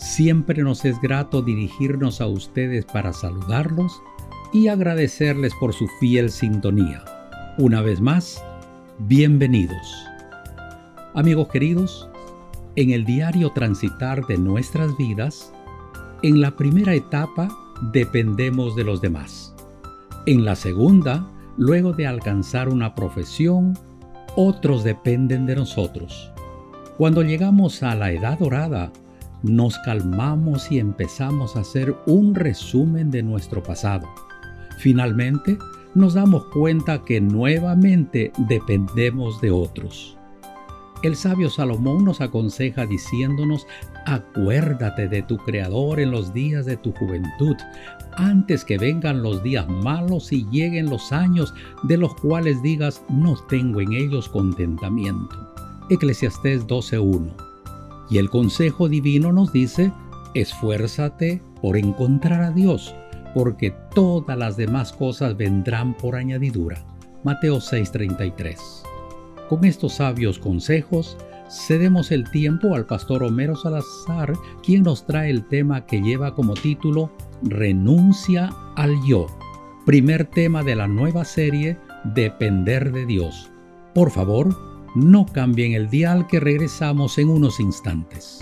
Siempre nos es grato dirigirnos a ustedes para saludarlos y agradecerles por su fiel sintonía. Una vez más, bienvenidos. Amigos queridos, en el diario transitar de nuestras vidas, en la primera etapa dependemos de los demás. En la segunda, luego de alcanzar una profesión, otros dependen de nosotros. Cuando llegamos a la edad dorada, nos calmamos y empezamos a hacer un resumen de nuestro pasado. Finalmente, nos damos cuenta que nuevamente dependemos de otros. El sabio Salomón nos aconseja diciéndonos, acuérdate de tu Creador en los días de tu juventud, antes que vengan los días malos y lleguen los años de los cuales digas, no tengo en ellos contentamiento. Eclesiastés 12.1. Y el consejo divino nos dice, esfuérzate por encontrar a Dios, porque todas las demás cosas vendrán por añadidura. Mateo 6:33. Con estos sabios consejos, cedemos el tiempo al pastor Homero Salazar, quien nos trae el tema que lleva como título Renuncia al yo. Primer tema de la nueva serie Depender de Dios. Por favor, no cambien el dial que regresamos en unos instantes.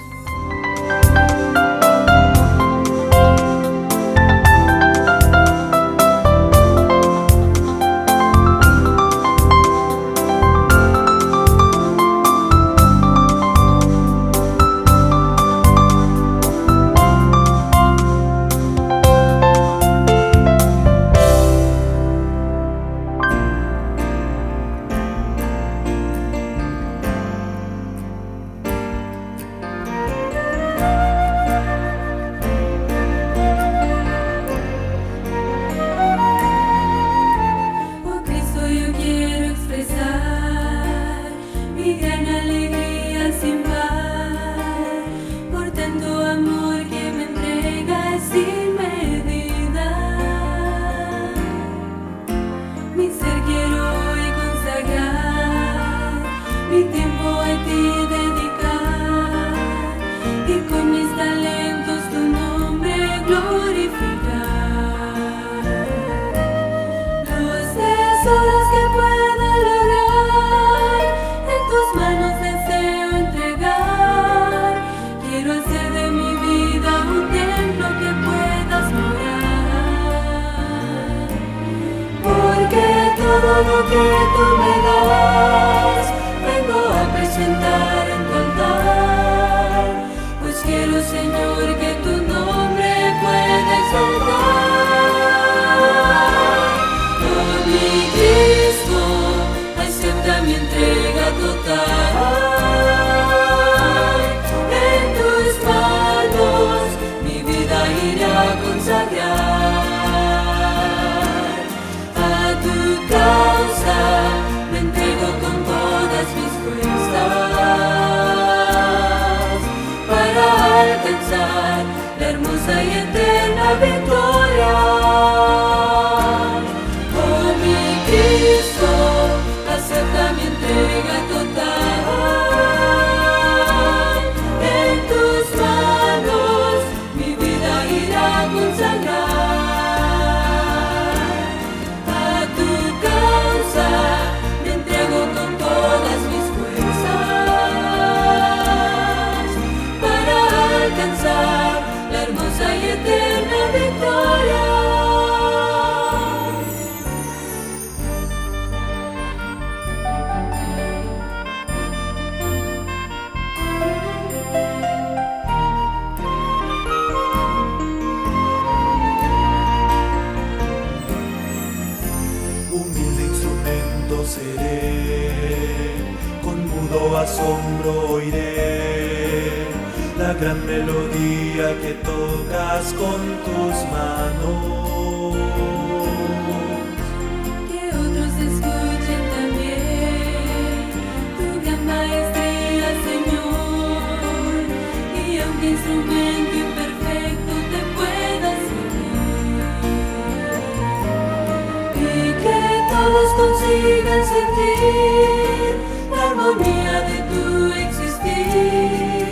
La armonía de tu existir.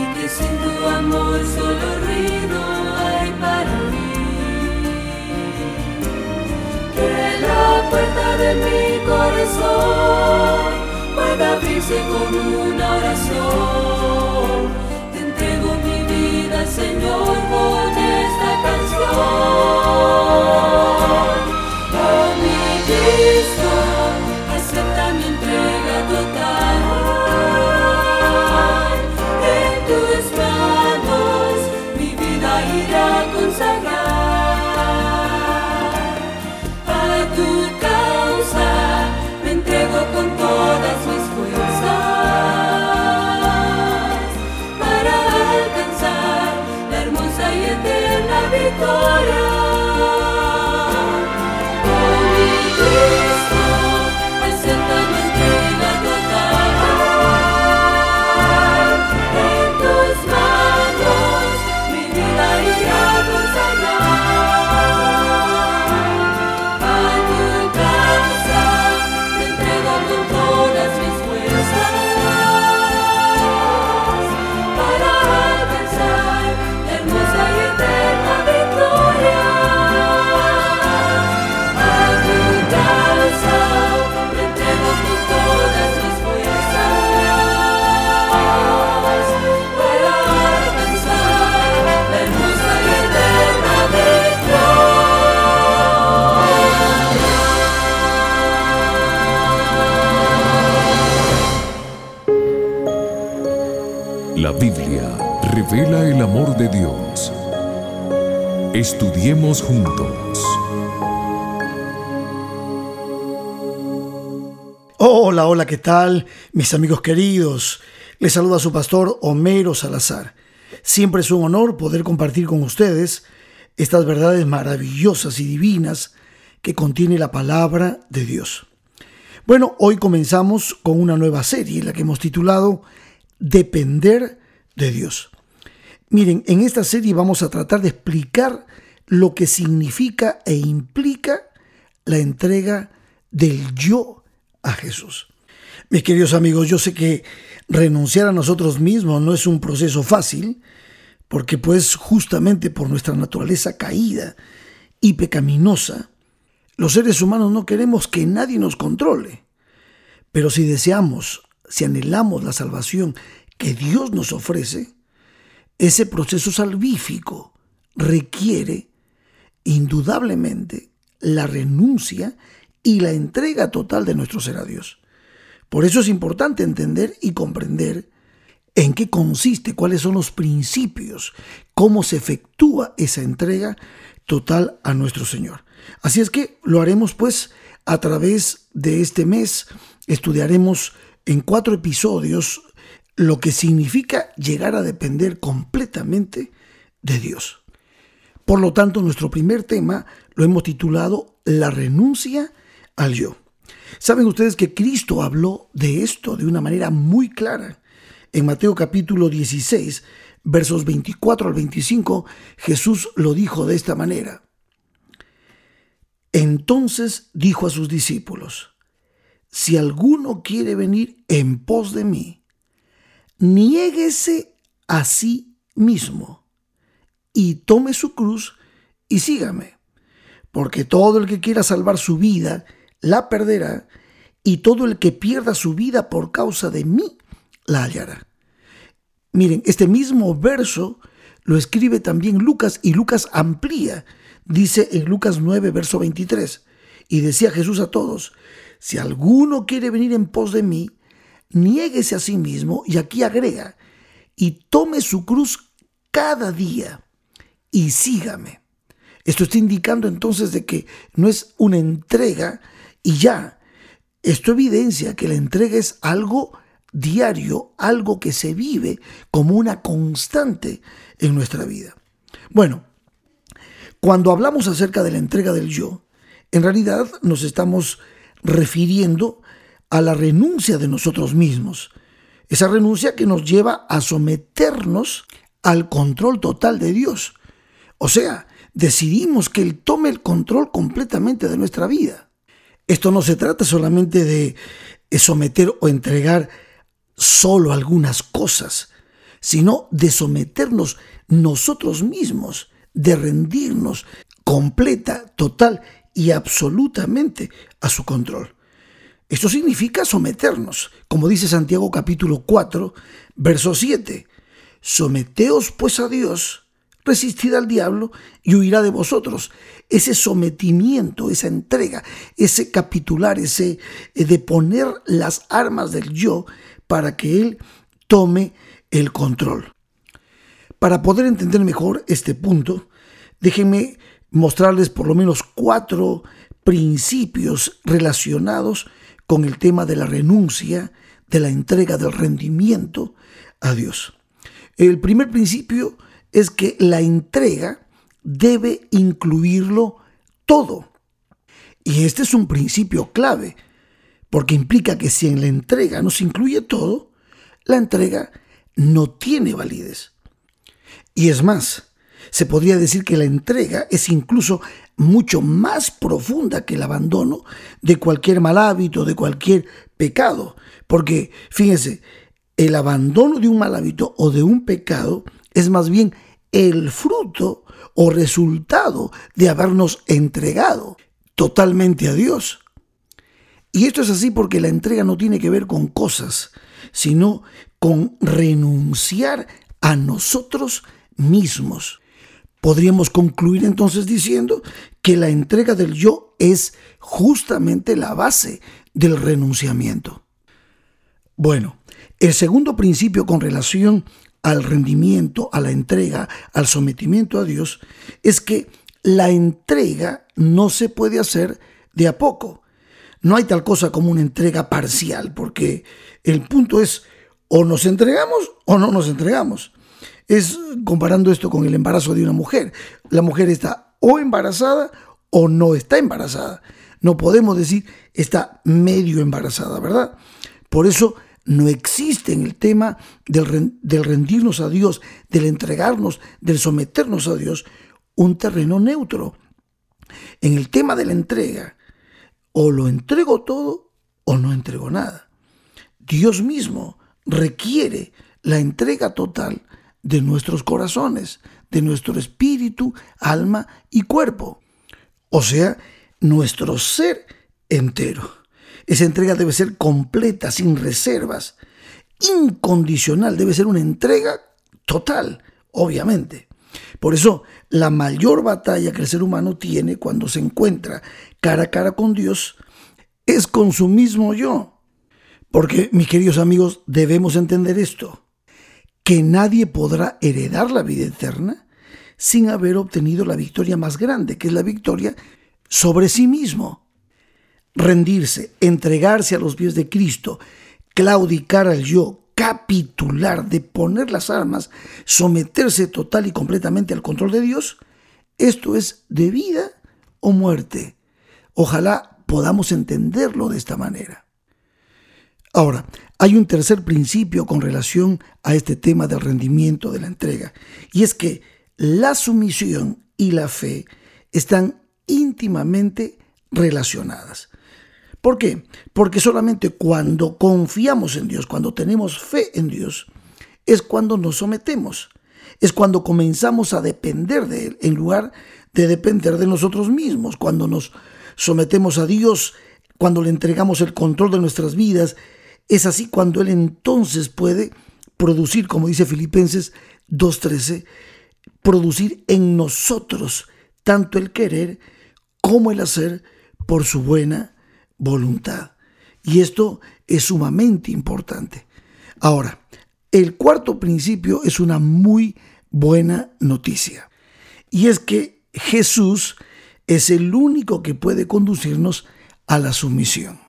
Y que sin tu amor solo ruido hay para mí. Que la puerta de mi corazón pueda abrirse con una oración. Te entrego mi vida, Señor, con esta canción. Oh, mi Cristo, revela el amor de Dios. Estudiemos juntos. Hola, hola, ¿qué tal? Mis amigos queridos, les saluda su pastor Homero Salazar. Siempre es un honor poder compartir con ustedes estas verdades maravillosas y divinas que contiene la palabra de Dios. Bueno, hoy comenzamos con una nueva serie, la que hemos titulado Depender de Dios. Miren, en esta serie vamos a tratar de explicar lo que significa e implica la entrega del yo a Jesús. Mis queridos amigos, yo sé que renunciar a nosotros mismos no es un proceso fácil, porque pues justamente por nuestra naturaleza caída y pecaminosa, los seres humanos no queremos que nadie nos controle. Pero si deseamos, si anhelamos la salvación que Dios nos ofrece, ese proceso salvífico requiere indudablemente la renuncia y la entrega total de nuestro ser a Dios. Por eso es importante entender y comprender en qué consiste, cuáles son los principios, cómo se efectúa esa entrega total a nuestro Señor. Así es que lo haremos pues a través de este mes, estudiaremos en cuatro episodios lo que significa llegar a depender completamente de Dios. Por lo tanto, nuestro primer tema lo hemos titulado La renuncia al yo. Saben ustedes que Cristo habló de esto de una manera muy clara. En Mateo capítulo 16, versos 24 al 25, Jesús lo dijo de esta manera. Entonces dijo a sus discípulos, si alguno quiere venir en pos de mí, niéguese a sí mismo y tome su cruz y sígame. Porque todo el que quiera salvar su vida, la perderá, y todo el que pierda su vida por causa de mí, la hallará. Miren, este mismo verso lo escribe también Lucas y Lucas amplía. Dice en Lucas 9, verso 23, y decía Jesús a todos, si alguno quiere venir en pos de mí, niéguese a sí mismo, y aquí agrega, y tome su cruz cada día y sígame. Esto está indicando entonces de que no es una entrega y ya. Esto evidencia que la entrega es algo diario, algo que se vive como una constante en nuestra vida. Bueno, cuando hablamos acerca de la entrega del yo, en realidad nos estamos refiriendo a la renuncia de nosotros mismos. Esa renuncia que nos lleva a someternos al control total de Dios. O sea, decidimos que Él tome el control completamente de nuestra vida. Esto no se trata solamente de someter o entregar solo algunas cosas, sino de someternos nosotros mismos, de rendirnos completa, total y absolutamente a su control. Esto significa someternos, como dice Santiago capítulo 4, verso 7. Someteos pues a Dios, resistid al diablo y huirá de vosotros. Ese sometimiento, esa entrega, ese capitular, ese eh, de poner las armas del yo para que Él tome el control. Para poder entender mejor este punto, déjenme mostrarles por lo menos cuatro principios relacionados con el tema de la renuncia, de la entrega del rendimiento a Dios. El primer principio es que la entrega debe incluirlo todo. Y este es un principio clave, porque implica que si en la entrega no se incluye todo, la entrega no tiene validez. Y es más, se podría decir que la entrega es incluso mucho más profunda que el abandono de cualquier mal hábito, de cualquier pecado. Porque, fíjense, el abandono de un mal hábito o de un pecado es más bien el fruto o resultado de habernos entregado totalmente a Dios. Y esto es así porque la entrega no tiene que ver con cosas, sino con renunciar a nosotros mismos. Podríamos concluir entonces diciendo que la entrega del yo es justamente la base del renunciamiento. Bueno, el segundo principio con relación al rendimiento, a la entrega, al sometimiento a Dios, es que la entrega no se puede hacer de a poco. No hay tal cosa como una entrega parcial, porque el punto es o nos entregamos o no nos entregamos es comparando esto con el embarazo de una mujer. La mujer está o embarazada o no está embarazada. No podemos decir está medio embarazada, ¿verdad? Por eso no existe en el tema del, del rendirnos a Dios, del entregarnos, del someternos a Dios, un terreno neutro. En el tema de la entrega, o lo entrego todo o no entrego nada. Dios mismo requiere la entrega total de nuestros corazones, de nuestro espíritu, alma y cuerpo. O sea, nuestro ser entero. Esa entrega debe ser completa, sin reservas, incondicional, debe ser una entrega total, obviamente. Por eso, la mayor batalla que el ser humano tiene cuando se encuentra cara a cara con Dios es con su mismo yo. Porque, mis queridos amigos, debemos entender esto que nadie podrá heredar la vida eterna sin haber obtenido la victoria más grande, que es la victoria sobre sí mismo. Rendirse, entregarse a los pies de Cristo, claudicar al yo, capitular, de poner las armas, someterse total y completamente al control de Dios, esto es de vida o muerte. Ojalá podamos entenderlo de esta manera. Ahora, hay un tercer principio con relación a este tema del rendimiento de la entrega, y es que la sumisión y la fe están íntimamente relacionadas. ¿Por qué? Porque solamente cuando confiamos en Dios, cuando tenemos fe en Dios, es cuando nos sometemos, es cuando comenzamos a depender de Él en lugar de depender de nosotros mismos, cuando nos sometemos a Dios, cuando le entregamos el control de nuestras vidas es así cuando Él entonces puede producir, como dice Filipenses 2.13, producir en nosotros tanto el querer como el hacer por su buena voluntad. Y esto es sumamente importante. Ahora, el cuarto principio es una muy buena noticia. Y es que Jesús es el único que puede conducirnos a la sumisión.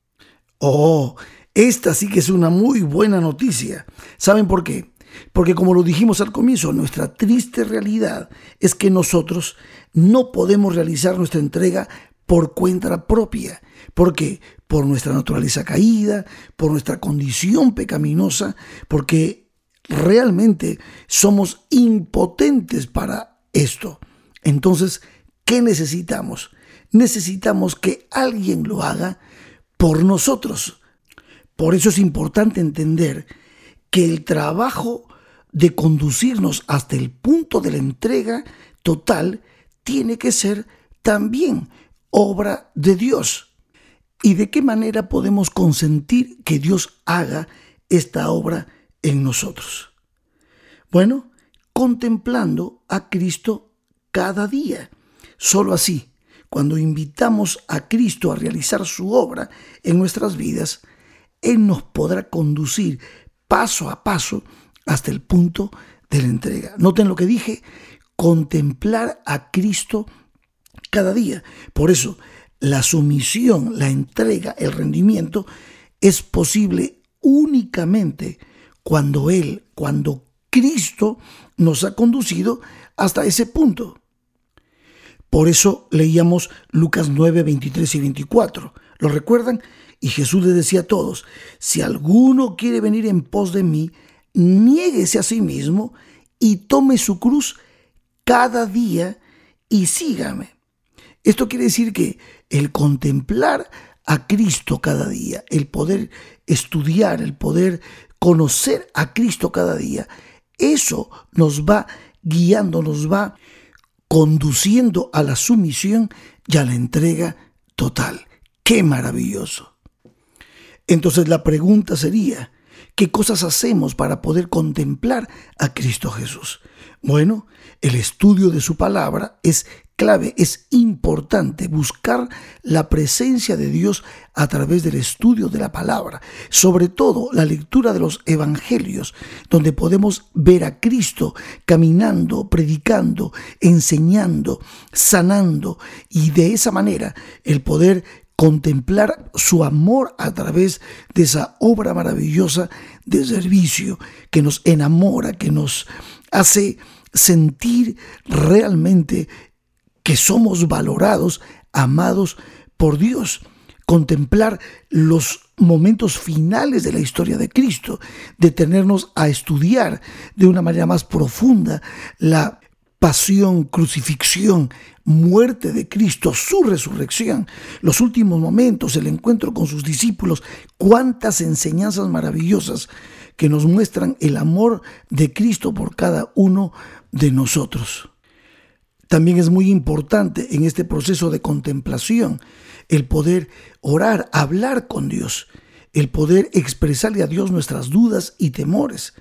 Oh, Esta sí que es una muy buena noticia. ¿Saben por qué? Porque como lo dijimos al comienzo, nuestra triste realidad es que nosotros no podemos realizar nuestra entrega por cuenta propia. ¿Por qué? Por nuestra naturaleza caída, por nuestra condición pecaminosa, porque realmente somos impotentes para esto. Entonces, ¿qué necesitamos? Necesitamos que alguien lo haga por nosotros. Por eso es importante entender que el trabajo de conducirnos hasta el punto de la entrega total tiene que ser también obra de Dios. ¿Y de qué manera podemos consentir que Dios haga esta obra en nosotros? Bueno, contemplando a Cristo cada día. Solo así, cuando invitamos a Cristo a realizar su obra en nuestras vidas, Él nos podrá conducir paso a paso hasta el punto de la entrega. Noten lo que dije, contemplar a Cristo cada día. Por eso, la sumisión, la entrega, el rendimiento es posible únicamente cuando Él, cuando Cristo nos ha conducido hasta ese punto. Por eso leíamos Lucas 9, 23 y 24. ¿Lo recuerdan? Y Jesús les decía a todos, si alguno quiere venir en pos de mí, niéguese a sí mismo y tome su cruz cada día y sígame. Esto quiere decir que el contemplar a Cristo cada día, el poder estudiar, el poder conocer a Cristo cada día, eso nos va guiando, nos va conduciendo a la sumisión y a la entrega total. ¡Qué maravilloso! Entonces la pregunta sería, ¿qué cosas hacemos para poder contemplar a Cristo Jesús? Bueno, el estudio de su palabra es clave, es importante buscar la presencia de Dios a través del estudio de la palabra, sobre todo la lectura de los evangelios, donde podemos ver a Cristo caminando, predicando, enseñando, sanando y de esa manera el poder contemplar su amor a través de esa obra maravillosa de servicio que nos enamora, que nos hace sentir realmente que somos valorados, amados por Dios. Contemplar los momentos finales de la historia de Cristo, detenernos a estudiar de una manera más profunda la pasión, crucifixión, muerte de Cristo, su resurrección, los últimos momentos, el encuentro con sus discípulos, cuántas enseñanzas maravillosas que nos muestran el amor de Cristo por cada uno de nosotros. También es muy importante en este proceso de contemplación el poder orar, hablar con Dios, el poder expresarle a Dios nuestras dudas y temores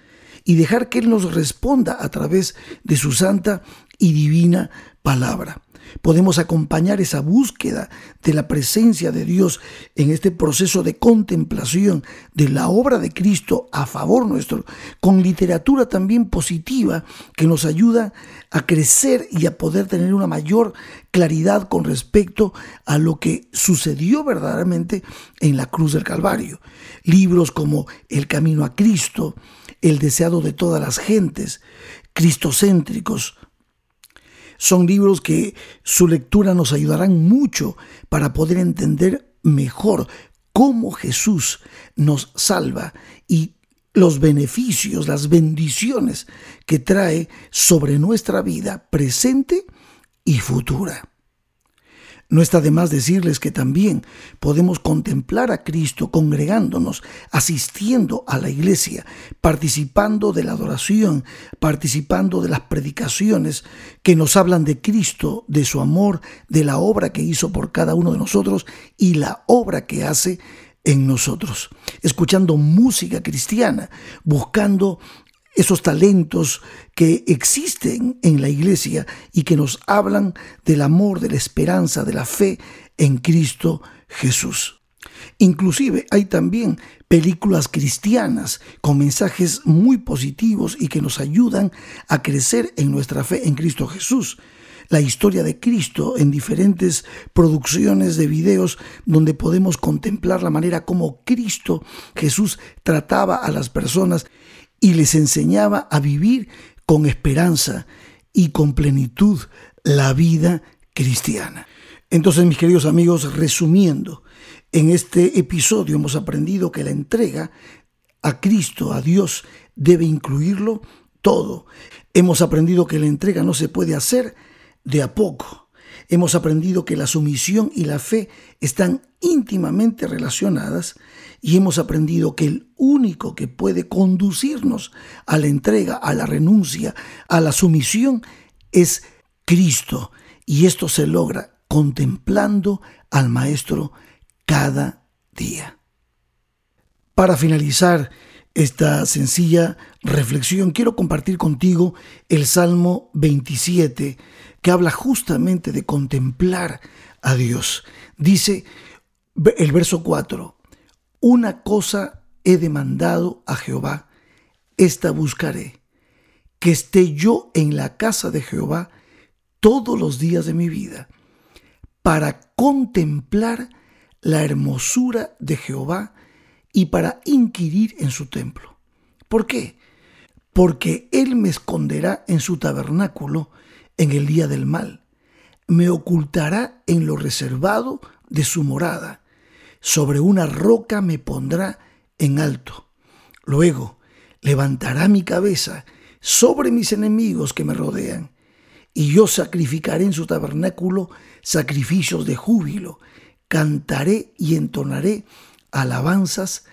y dejar que Él nos responda a través de su santa y divina palabra podemos acompañar esa búsqueda de la presencia de Dios en este proceso de contemplación de la obra de Cristo a favor nuestro, con literatura también positiva que nos ayuda a crecer y a poder tener una mayor claridad con respecto a lo que sucedió verdaderamente en la cruz del Calvario. Libros como El Camino a Cristo, El Deseado de todas las gentes, cristocéntricos, son libros que su lectura nos ayudarán mucho para poder entender mejor cómo Jesús nos salva y los beneficios, las bendiciones que trae sobre nuestra vida presente y futura. No está de más decirles que también podemos contemplar a Cristo congregándonos, asistiendo a la iglesia, participando de la adoración, participando de las predicaciones que nos hablan de Cristo, de su amor, de la obra que hizo por cada uno de nosotros y la obra que hace en nosotros, escuchando música cristiana, buscando esos talentos que existen en la iglesia y que nos hablan del amor, de la esperanza, de la fe en Cristo Jesús. Inclusive hay también películas cristianas con mensajes muy positivos y que nos ayudan a crecer en nuestra fe en Cristo Jesús. la historia de Cristo en diferentes producciones de videos donde podemos contemplar la manera como Cristo Jesús trataba a las personas y les enseñaba a vivir con esperanza y con plenitud la vida cristiana. Entonces, mis queridos amigos, resumiendo, en este episodio hemos aprendido que la entrega a Cristo, a Dios, debe incluirlo todo. Hemos aprendido que la entrega no se puede hacer de a poco. Hemos aprendido que la sumisión y la fe están íntimamente relacionadas y hemos aprendido que el único que puede conducirnos a la entrega, a la renuncia, a la sumisión es Cristo. Y esto se logra contemplando al Maestro cada día. Para finalizar esta sencilla reflexión, quiero compartir contigo el Salmo 27, que habla justamente de contemplar a Dios. Dice el verso 4, una cosa he demandado a Jehová, esta buscaré, que esté yo en la casa de Jehová todos los días de mi vida, para contemplar la hermosura de Jehová y para inquirir en su templo. ¿Por qué? Porque Él me esconderá en su tabernáculo en el día del mal, me ocultará en lo reservado de su morada, sobre una roca me pondrá en alto. Luego levantará mi cabeza sobre mis enemigos que me rodean, y yo sacrificaré en su tabernáculo sacrificios de júbilo, cantaré y entonaré alabanzas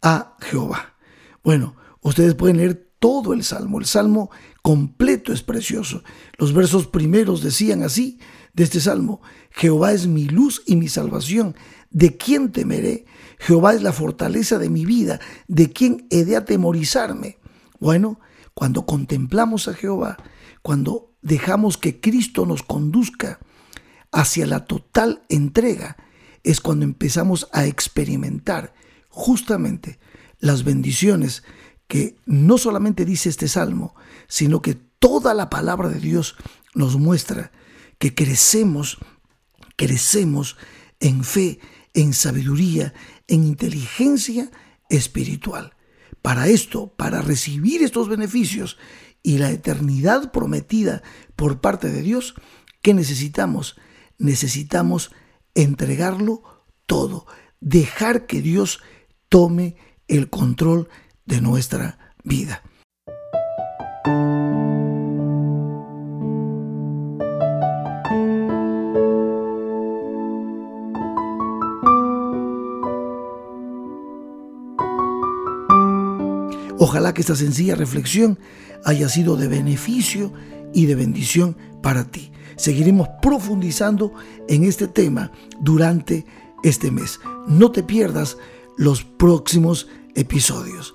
a Jehová. Bueno, ustedes pueden leer todo el salmo. El salmo completo es precioso. Los versos primeros decían así de este salmo, Jehová es mi luz y mi salvación. ¿De quién temeré? Jehová es la fortaleza de mi vida. ¿De quién he de atemorizarme? Bueno, cuando contemplamos a Jehová, cuando dejamos que Cristo nos conduzca hacia la total entrega, es cuando empezamos a experimentar justamente las bendiciones que no solamente dice este salmo, sino que toda la palabra de Dios nos muestra que crecemos, crecemos en fe, en sabiduría, en inteligencia espiritual. Para esto, para recibir estos beneficios y la eternidad prometida por parte de Dios, ¿qué necesitamos? Necesitamos entregarlo todo, dejar que Dios tome el control de nuestra vida. Ojalá que esta sencilla reflexión haya sido de beneficio y de bendición para ti. Seguiremos profundizando en este tema durante este mes. No te pierdas los próximos episodios.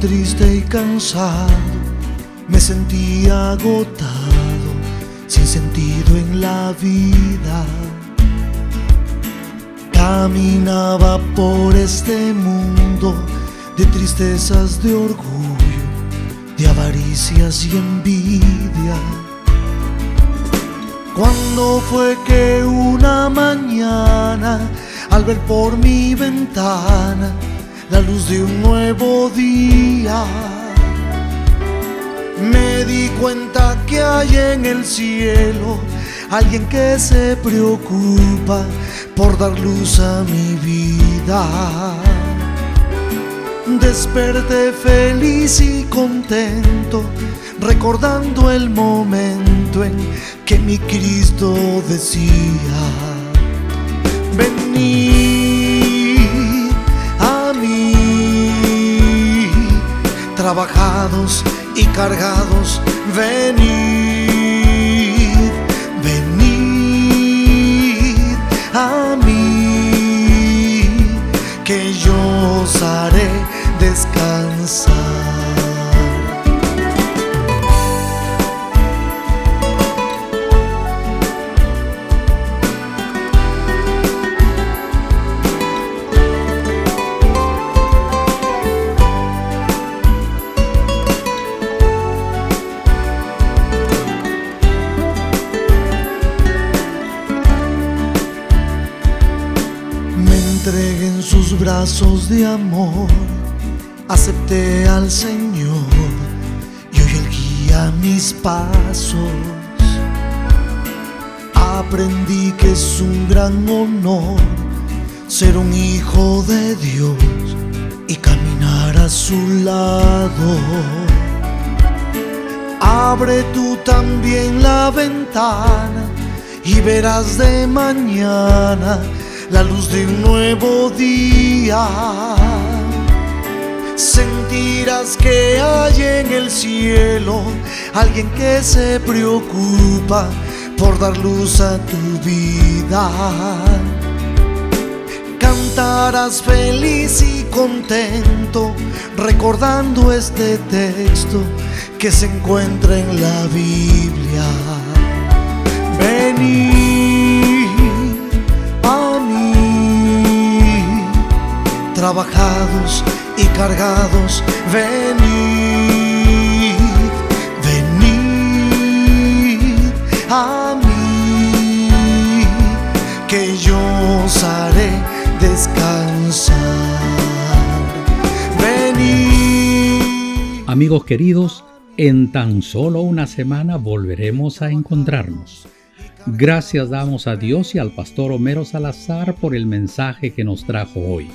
Triste y cansado, me sentía agotado, sin sentido en la vida. Caminaba por este mundo de tristezas, de orgullo, de avaricias y envidia. Cuando fue que una mañana, al ver por mi ventana, la luz de un nuevo día. Me di cuenta que hay en el cielo alguien que se preocupa por dar luz a mi vida. Desperté feliz y contento, recordando el momento en que mi Cristo decía, venid trabajados y cargados, venid, venid a mí, que yo os haré descansar. De amor, acepté al Señor y hoy Él guía mis pasos. Aprendí que es un gran honor ser un hijo de Dios y caminar a su lado. Abre tú también la ventana y verás de mañana la luz de un nuevo día. Sentirás que hay en el cielo alguien que se preocupa por dar luz a tu vida. Cantarás feliz y contento recordando este texto que se encuentra en la Biblia. Venid trabajados y cargados, venid, venid a mí, que yo os haré descansar. Venid. Amigos queridos, en tan solo una semana volveremos a encontrarnos. Gracias damos a Dios y al pastor Homero Salazar por el mensaje que nos trajo hoy.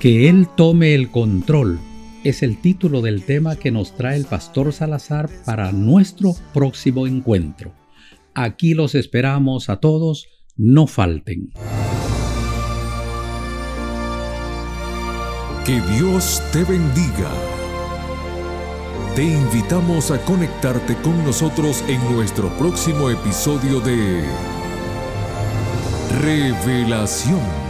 Que Él tome el control es el título del tema que nos trae el pastor Salazar para nuestro próximo encuentro. Aquí los esperamos a todos, no falten. Que Dios te bendiga. Te invitamos a conectarte con nosotros en nuestro próximo episodio de Revelación.